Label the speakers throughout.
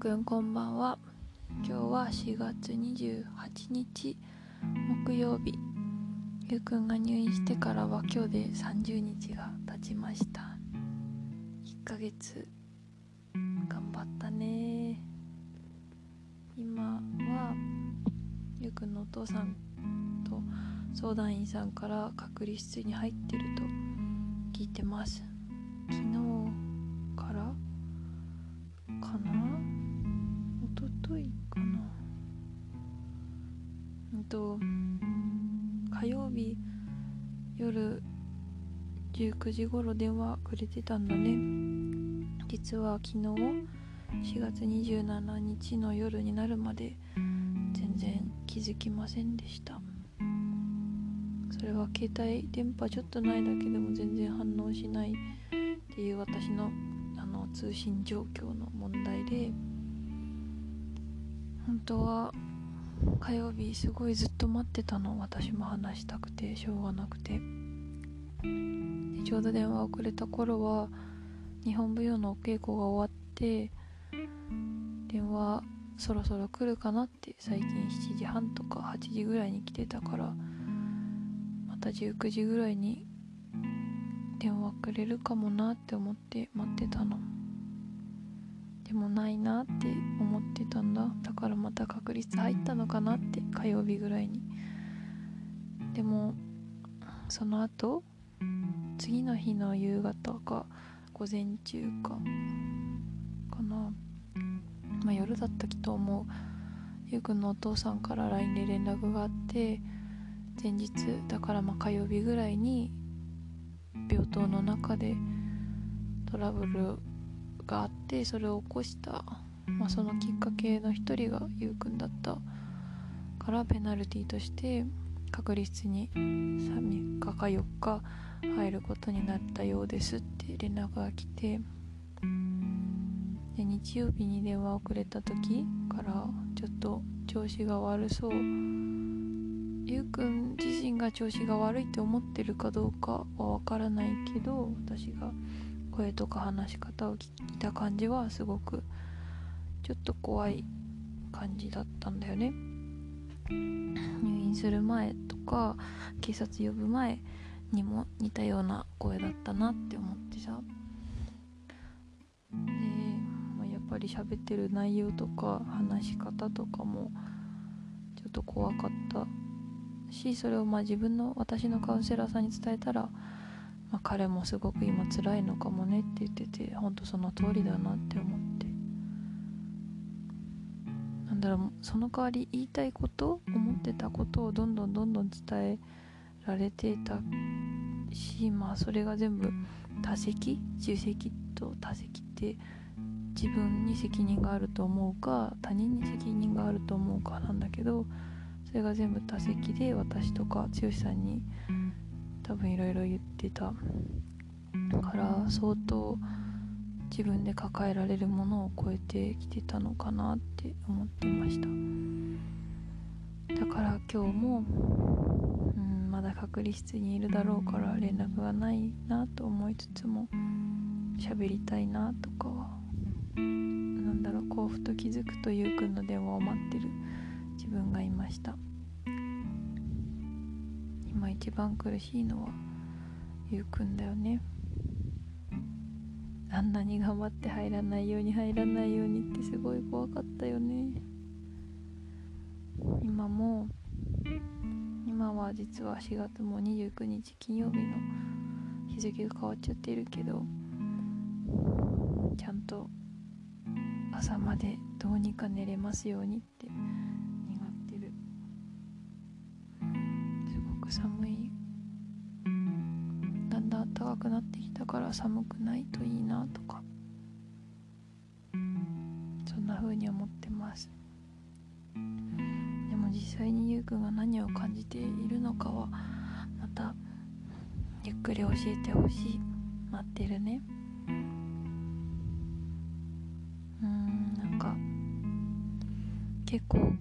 Speaker 1: くんこんばんは。今日は4月28日木曜日。ゆうくんが入院してからは今日で30日が経ちました。1ヶ月頑張ったね。今はゆうくんのお父さんと相談員さんから隔離室に入ってると聞いてます。昨日からかな。と火曜日夜19時頃電話くれてたんだね。実は昨日4月27日の夜になるまで全然気づきませんでした。それは携帯電波ちょっとないだけでも全然反応しないっていう私のあの通信状況の問題で本当は火曜日すごいずっと待ってたの。私も話したくてしょうがなくて。でちょうど電話をくれた頃は日本舞踊のお稽古が終わって電話そろそろ来るかなって最近7時半とか8時ぐらいに来てたからまた19時ぐらいに電話くれるかもなって思って待ってたの。でもないなって思ってたんだ。だからまた確率入ったのかなって火曜日ぐらいに。でもその後次の日の夕方か午前中かかな。まあ夜だったきと思う。ゆうくんのお父さんから LINE で連絡があって前日だからまあ火曜日ぐらいに病棟の中でトラブルがあってそれを起こした、まあ、そのきっかけの一人がゆうくんだったからペナルティとして隔離室に3日か4日入ることになったようですって連絡が来てで日曜日に電話をくれた時からちょっと調子が悪そう。ゆうくん自身が調子が悪いって思ってるかどうかはわからないけど私が声とか話し方を聞いた感じはすごくちょっと怖い感じだったんだよね。入院する前とか警察呼ぶ前にも似たような声だったなって思ってさ。で、まあ、やっぱり喋ってる内容とか話し方とかもちょっと怖かったしそれをまあ自分の私のカウンセラーさんに伝えたら、まあ、彼もすごく今辛いのかもねって言ってて本当その通りだなって思って。なんだろうその代わり言いたいこと思ってたことをどんどんどんどん伝えられていたしまあそれが全部多責重責と多責って自分に責任があると思うか他人に責任があると思うかなんだけどそれが全部多席で私とか剛さんに多分いろいろ言てた。から相当自分で抱えられるものを超えてきてたのかなって思ってました。だから今日も、うん、まだ隔離室にいるだろうから連絡がないなと思いつつも喋りたいなとかはなんだろう幸福と気づくとゆうくんの電話を待ってる。自分がいました。今一番苦しいのはゆうくんだよね。あんなに頑張って入らないように入らないようにってすごい怖かったよね。今も今は実は4月も29日金曜日の日付が変わっちゃってるけどちゃんと朝までどうにか寝れますように寒くないといいなとか。そんな風に思ってます。でも実際にゆうくんが何を感じているのかはまたゆっくり教えてほしい。待ってるね。うんなんか結構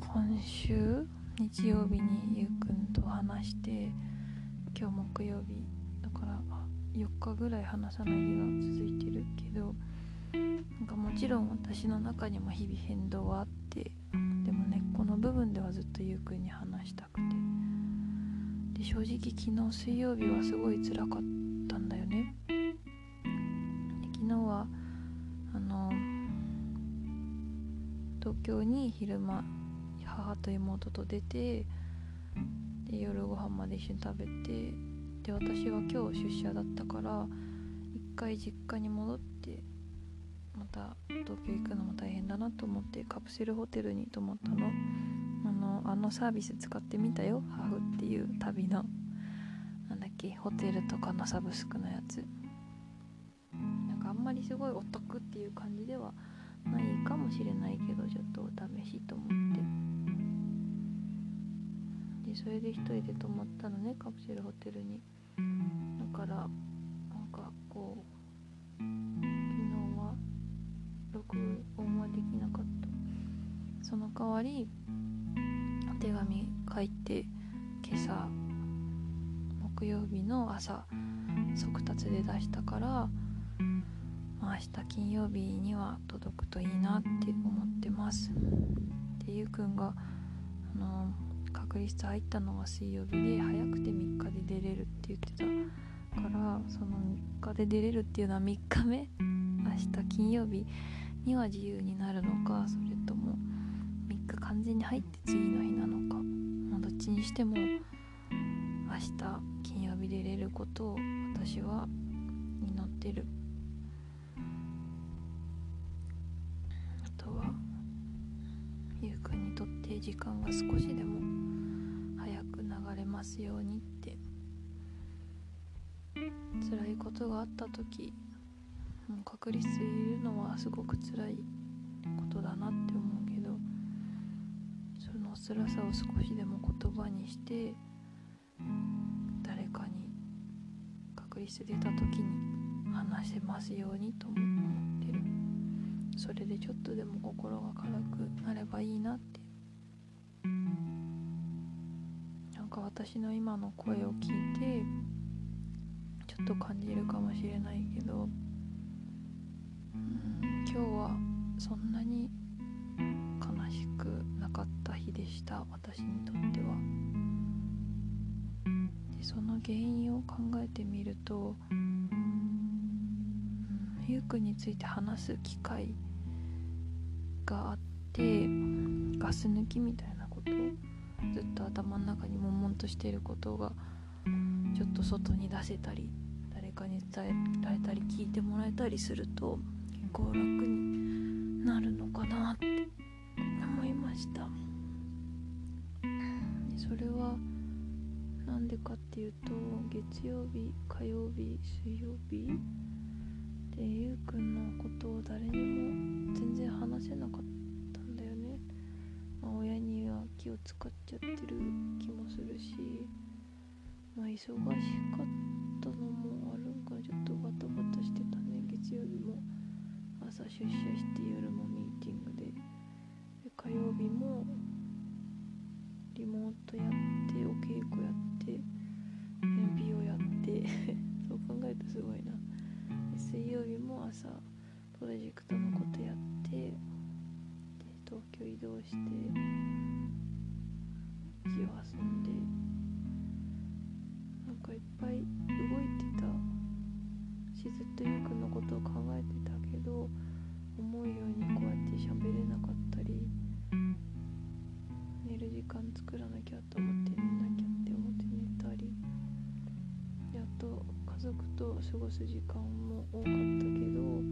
Speaker 1: 今週日曜日にゆうくんと話して今日木曜日4日ぐらい話さない日が続いてるけどなんかもちろん私の中にも日々変動はあってでも根っこの部分ではずっとゆうくんに話したくて。で正直昨日水曜日はすごい辛かったんだよね。で昨日はあの東京に昼間母と妹と出てで夜ご飯まで一緒に食べてで私は今日出社だったから一回実家に戻ってまた東京行くのも大変だなと思ってカプセルホテルに泊まったの。あのあのサービス使ってみたよハフっていう旅の。なんだっけホテルとかのサブスクのやつ。なんかあんまりすごいお得っていう感じではないかもしれないけどちょっとお試しと思って。でそれで一人で泊まったのねカプセルホテルに。だからなんかこう昨日は録音はできなかった。その代わりお手紙書いて今朝木曜日の朝速達で出したからまあ、明日金曜日には届くといいなって思ってます。でゆうくんがあの隔離室入ったのが水曜日で早くて3日で出れるって言ってたからその3日で出れるっていうのは3日目？明日金曜日には自由になるのか？それとも3日完全に入って次の日なのか、まあ、どっちにしても明日金曜日出れることを私は祈ってる。ゆうくんにとって時間が少しでもますようにって辛いことがあった時もう隔離室いるのはすごく辛いことだなって思うけどその辛さを少しでも言葉にして誰かに隔離室出た時に話せますようにと思ってる。それでちょっとでも心が軽くなればいいなって私の今の声を聞いてちょっと感じるかもしれないけどうん今日はそんなに悲しくなかった日でした。私にとっては。でその原因を考えてみると、うん、ゆうくんについて話す機会があってガス抜きみたいなずっと頭の中に悶々としていることがちょっと外に出せたり誰かに伝えられたり聞いてもらえたりすると結構楽になるのかなって思いました。それはなんでかっていうと月曜日火曜日水曜日でゆうくんのことを誰にも全然気を使っちゃってる気もするしまあ忙しかったのもあるんかちょっとバタバタしてたね。月曜日も朝出社して夜もミーティングで。で火曜日もリモートやってお稽古やって天日をやって そう考えるとすごいな。水曜日も朝プロジェクトのことやってで東京移動して遊んでなんかいっぱい動いてた。しずっとゆうくんのことを考えてたけど思うようにこうやって喋れなかったり寝る時間作らなきゃと思って寝なきゃって思って寝たりやっと家族と過ごす時間も多かったけど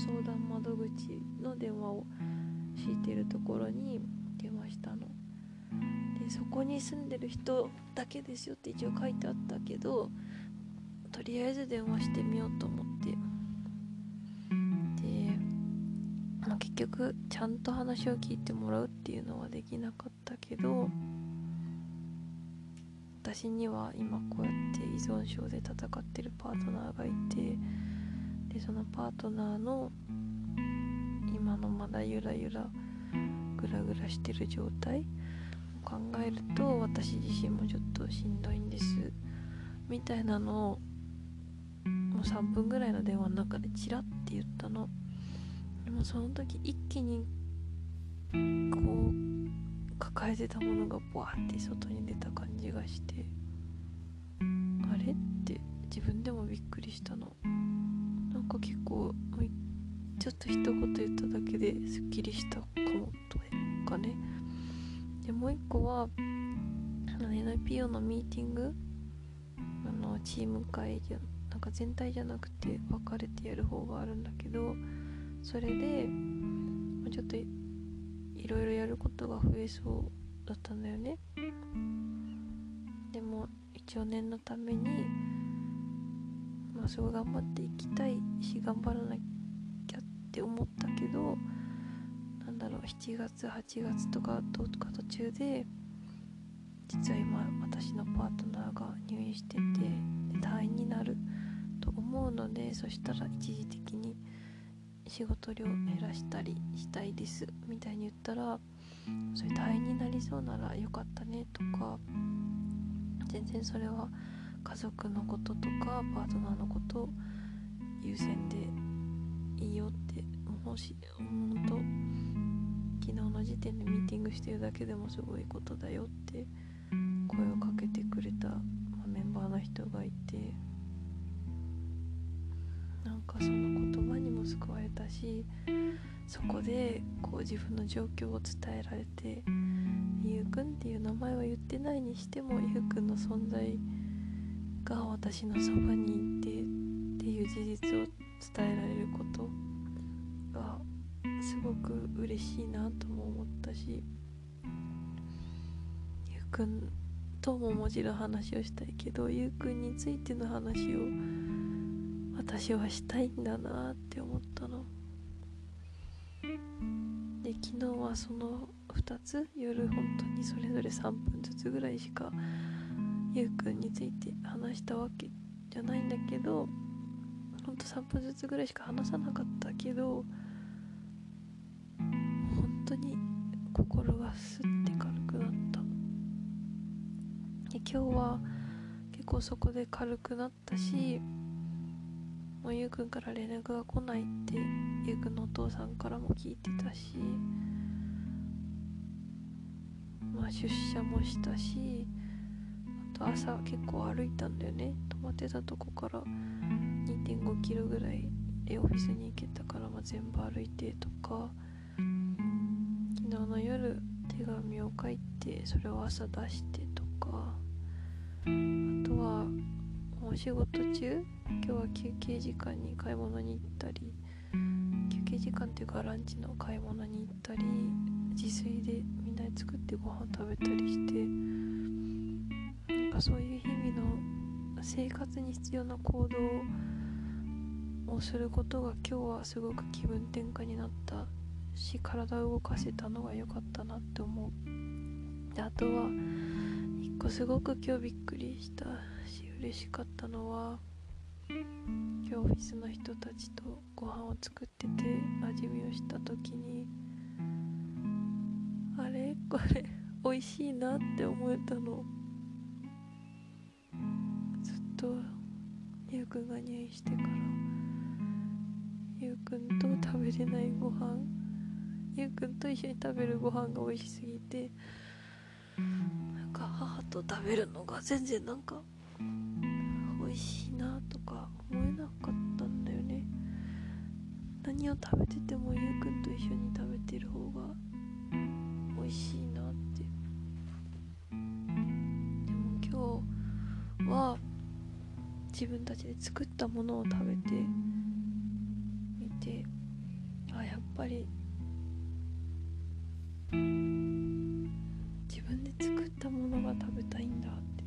Speaker 1: 相談窓口の電話を敷いてるところに電話したの。でそこに住んでる人だけですよって一応書いてあったけどとりあえず電話してみようと思って。で、まあ、結局ちゃんと話を聞いてもらうっていうのはできなかったけど私には今こうやって依存症で戦ってるパートナーがいてでそのパートナーの今のまだゆらゆらグラグラしてる状態を考えると私自身もちょっとしんどいんです。みたいなのをもう3分ぐらいの電話の中でチラッて言ったの。でもその時一気にこう抱えてたものがボワって外に出た感じがしてあれ？って自分でもびっくりしたの。か結構ちょっと一言言っただけですっきりしたかもとかね。でもう一個は NPO のミーティングあのチーム会じゃなんか全体じゃなくて分かれてやる方があるんだけどそれでちょっといろいろやることが増えそうだったんだよね。でも一応念のためにまあすごい頑張っていきたいし頑張らなきゃって思ったけどなんだろう7月8月とかとか途中で実は今私のパートナーが入院してて退院になると思うのでそしたら一時的に仕事量減らしたりしたいですみたいに言ったらそれ退院になりそうならよかったねとか全然それは家族のこととかパートナーのこと優先でいいよってもし本当昨日の時点でミーティングしてるだけでもすごいことだよって声をかけてくれた、まあ、メンバーの人がいてなんかその言葉にも救われたしそこでこう自分の状況を伝えられてゆうくんっていう名前は言ってないにしてもゆうくんの存在が私のそばにいてっていう事実を伝えられることがすごく嬉しいなとも思ったしゆうくんとももちろん話をしたいけどゆうくんについての話を私はしたいんだなって思ったの。で昨日はその2つ夜本当にそれぞれ3分ずつぐらいしかゆうくんについて話したわけじゃないんだけどほんと3分ずつぐらいしか話さなかったけど本当に心がスッて軽くなった。で今日は結構そこで軽くなったしもうゆうくんから連絡が来ないってゆうくんのお父さんからも聞いてたしまあ出社もしたしと朝結構歩いたんだよね。泊まってたとこから2.5キロぐらいでオフィスに行けたから、まあ、全部歩いてとか。昨日の夜手紙を書いてそれを朝出してとか。あとはお仕事中今日は休憩時間に買い物に行ったり休憩時間っていうかランチの買い物に行ったり自炊でみんなで作ってご飯食べたりしてかそういう日々の生活に必要な行動をすることが今日はすごく気分転換になったし体を動かせたのが良かったなって思う。であとは一個すごく今日びっくりしたし嬉しかったのは今日オフィスの人たちとご飯を作ってて味見をした時にあれ？これ美味しいなって思えたの。とゆうくんが入院してからゆうくんと食べれないご飯ゆうくんと一緒に食べるご飯が美味しすぎてなんか母と食べるのが全然なんか美味しいなとか思えなかったんだよね。何を食べててもゆうくんと一緒に食べてる方が美味しいなって。でも今日は自分たちで作ったものを食べてみてあやっぱり自分で作ったものが食べたいんだって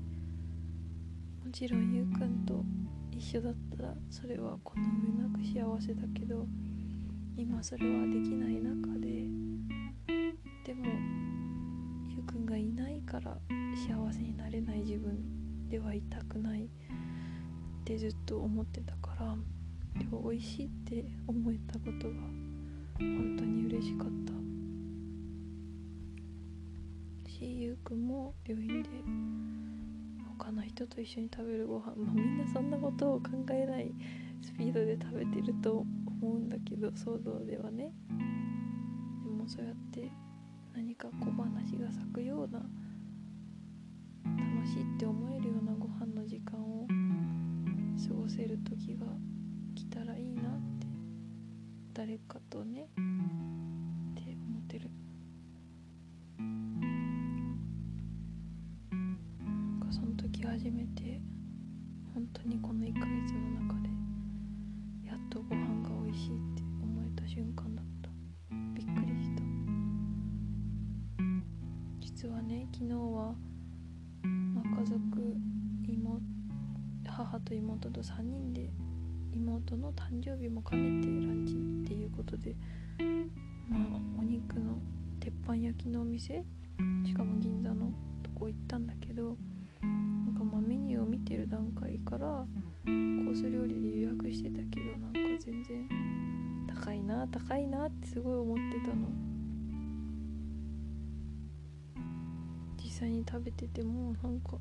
Speaker 1: もちろんゆうくんと一緒だったらそれはこの上なく幸せだけど今それはできない中ででもゆうくんがいないから幸せになれない自分ではいたくない。ってずっと思ってたから今日美味しいって思えたことが本当に嬉しかった。しゆうくんも病院で他の人と一緒に食べるご飯まあみんなそんなことを考えないスピードで食べてると思うんだけど想像ではね。でもそうやって何か小話が咲くような楽しいって思えるせる時が来たらいいなって誰かとねって思ってる。なんかその時初めて本当にこの1ヶ月の中でやっとご飯が美味しいって思えた瞬間だった。びっくりした。実はね昨日は、と妹と3人で妹の誕生日も兼ねてランチっていうことでまあお肉の鉄板焼きのお店しかも銀座のとこ行ったんだけどなんかまあメニューを見てる段階からコース料理で予約してたけどなんか全然高いな高いなってすごい思ってたの。実際に食べててもなんか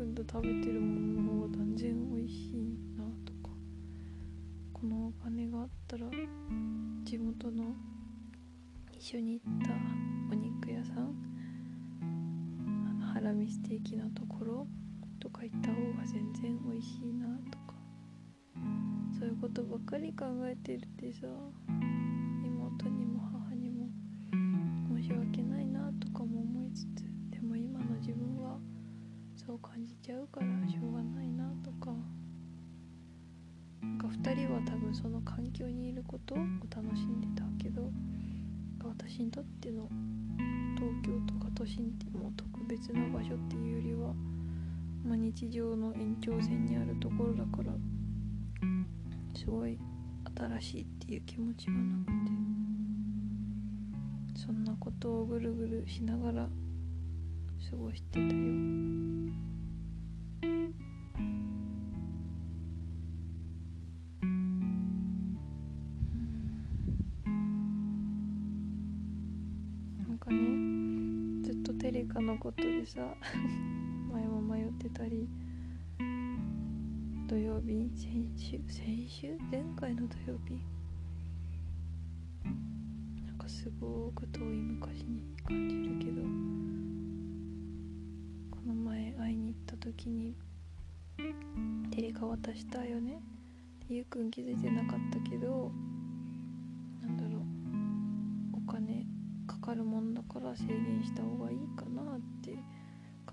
Speaker 1: ゆうくんと食べてるものの方が断然美味しいなとかこのお金があったら地元の一緒に行ったお肉屋さんあのハラミステーキのところとか行った方が全然美味しいなとかそういうことばっかり考えてるってさ。は多分その環境にいることを楽しんでたけど私にとっての東京とか都心ってもう特別な場所っていうよりは、まあ、日常の延長線にあるところだからすごい新しいっていう気持ちがなくてそんなことをぐるぐるしながら過ごしてたよ。さ 前も迷ってたり。土曜日先週先週？前回の土曜日？なんかすごく遠い昔に感じるけどこの前会いに行った時にテレカ渡したよね？でゆうくん気づいてなかったけどなんだろう。お金かかるもんだから制限した方がいいかなって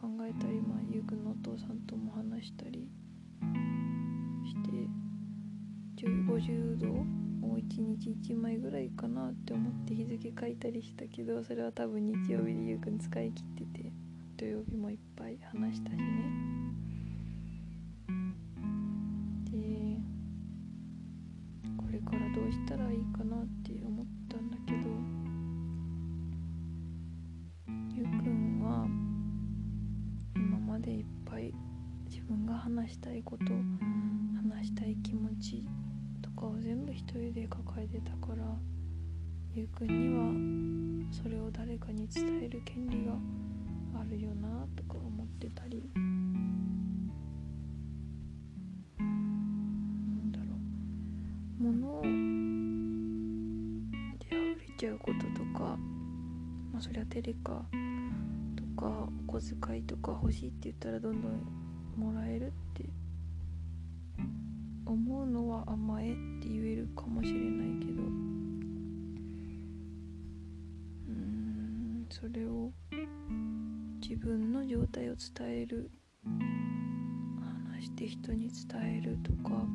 Speaker 1: 考えたりまあゆうくんのお父さんとも話したりして50度を1日1枚ぐらいかなって思って日付書いたりしたけどそれは多分日曜日でゆうくん使い切ってて土曜日もいっぱい話したしね。分が話したいこと話したい気持ちとかを全部一人で抱えてたからゆうくんにはそれを誰かに伝える権利があるよなとか思ってたり。なんだろう。物で溢れちゃうこととかまあそりゃテレカとかお小遣いとか欲しいって言ったらどんどんもらえるって思うのは甘えって言えるかもしれないけど。うんそれを自分の状態を伝える。話して人に伝えるとか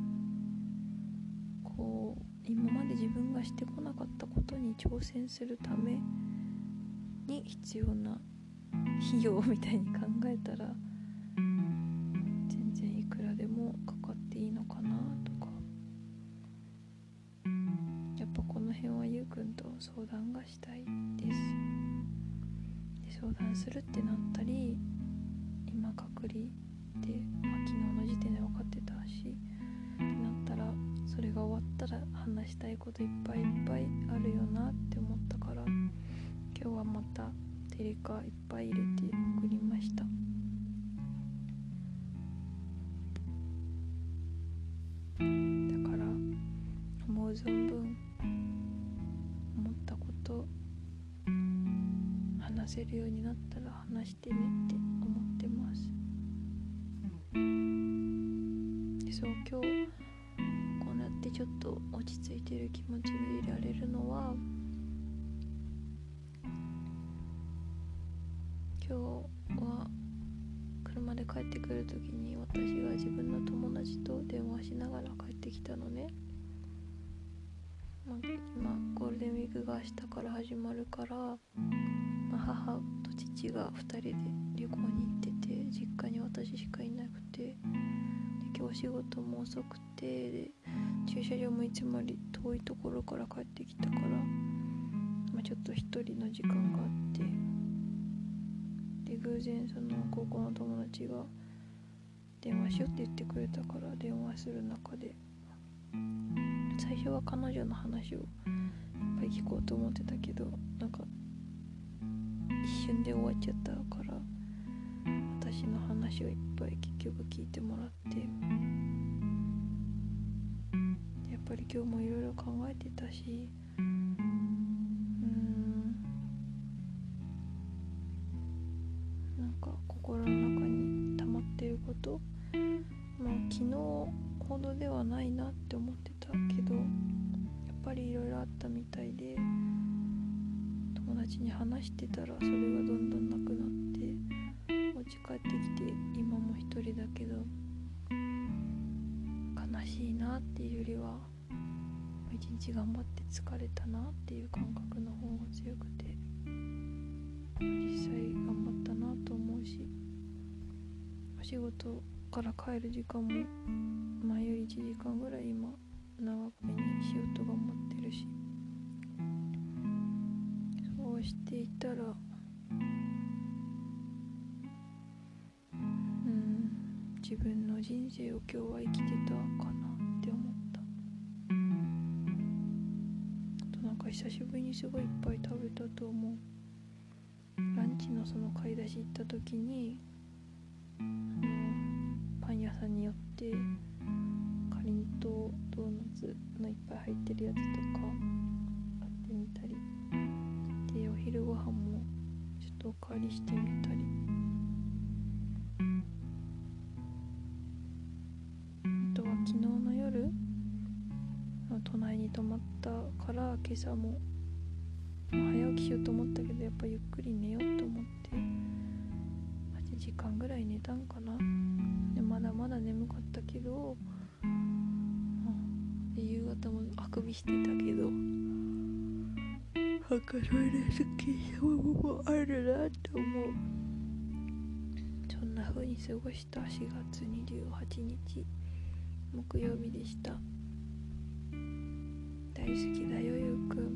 Speaker 1: こう今まで自分がしてこなかったことに挑戦するために必要な費用みたいに考えたらしただから思う存分思ったこと話せるようになったら話してねって思ってます。でそう今日こうなってちょっと落ち着いてる気持ちでいられるのはきたのね、まあ、今ゴールデンウィークが明日から始まるから、ま、母と父が2人で旅行に行ってて実家に私しかいなくてで今日仕事も遅くてで駐車場もいつもより遠いところから帰ってきたから、ま、ちょっと一人の時間があってで偶然その高校の友達が電話しようって言ってくれたから電話する中で最初は彼女の話をいっぱい聞こうと思ってたけどなんか一瞬で終わっちゃったから私の話をいっぱい結局聞いてもらってやっぱり今日もいろいろ考えてたしうんなんか心の中に溜まってることまあ昨日ほどではないなって思ってたけどやっぱりいろいろあったみたいで友達に話してたらそれがどんどんなくなってお家帰ってきて今も一人だけど悲しいなっていうよりは一日頑張って疲れたなっていう感覚の方が強くて実際頑張ったなと思うしお仕事から帰る時間も前より1時間ぐらい今長めにしようと頑張ってるし。そうしていたらうん自分の人生を今日は生きてたかなって思った。あとなんか久しぶりにすごいいっぱい食べたと思う。ランチのその買い出し行った時にってかりんとドーナツのいっぱい入ってるやつとか買ってみたり。でお昼ご飯もちょっとおかわりしてみたり。あとは昨日の夜隣に泊まったから今朝も早起きしようと思ったけどやっぱゆっくり寝ようと思って8時間ぐらい寝たんかな。あくびしてたけどなんかそれですっきりした部分もあるなって思う。そんな風に過ごした4月28日木曜日でした。大好きだよゆうくん。